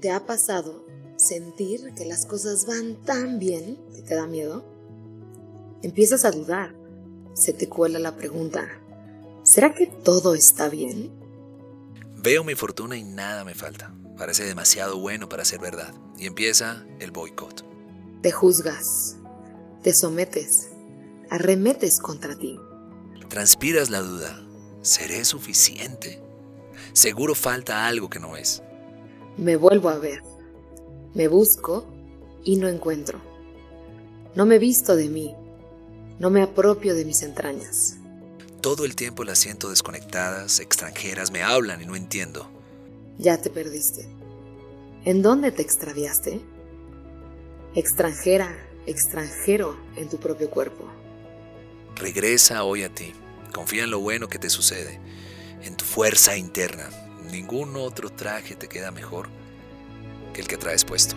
¿Te ha pasado sentir que las cosas van tan bien que te da miedo? Empiezas a dudar. Se te cuela la pregunta, ¿será que todo está bien? Veo mi fortuna y nada me falta. Parece demasiado bueno para ser verdad. Y empieza el boicot. Te juzgas, te sometes, arremetes contra ti. Transpiras la duda. ¿Seré suficiente? Seguro falta algo que no es. Me vuelvo a ver. Me busco y no encuentro. No me visto de mí. No me apropio de mis entrañas. Todo el tiempo las siento desconectadas, extranjeras, me hablan y no entiendo. Ya te perdiste. ¿En dónde te extraviaste? Extranjera, extranjero en tu propio cuerpo. Regresa hoy a ti. Confía en lo bueno que te sucede, en tu fuerza interna. Ningún otro traje te queda mejor que el que traes puesto.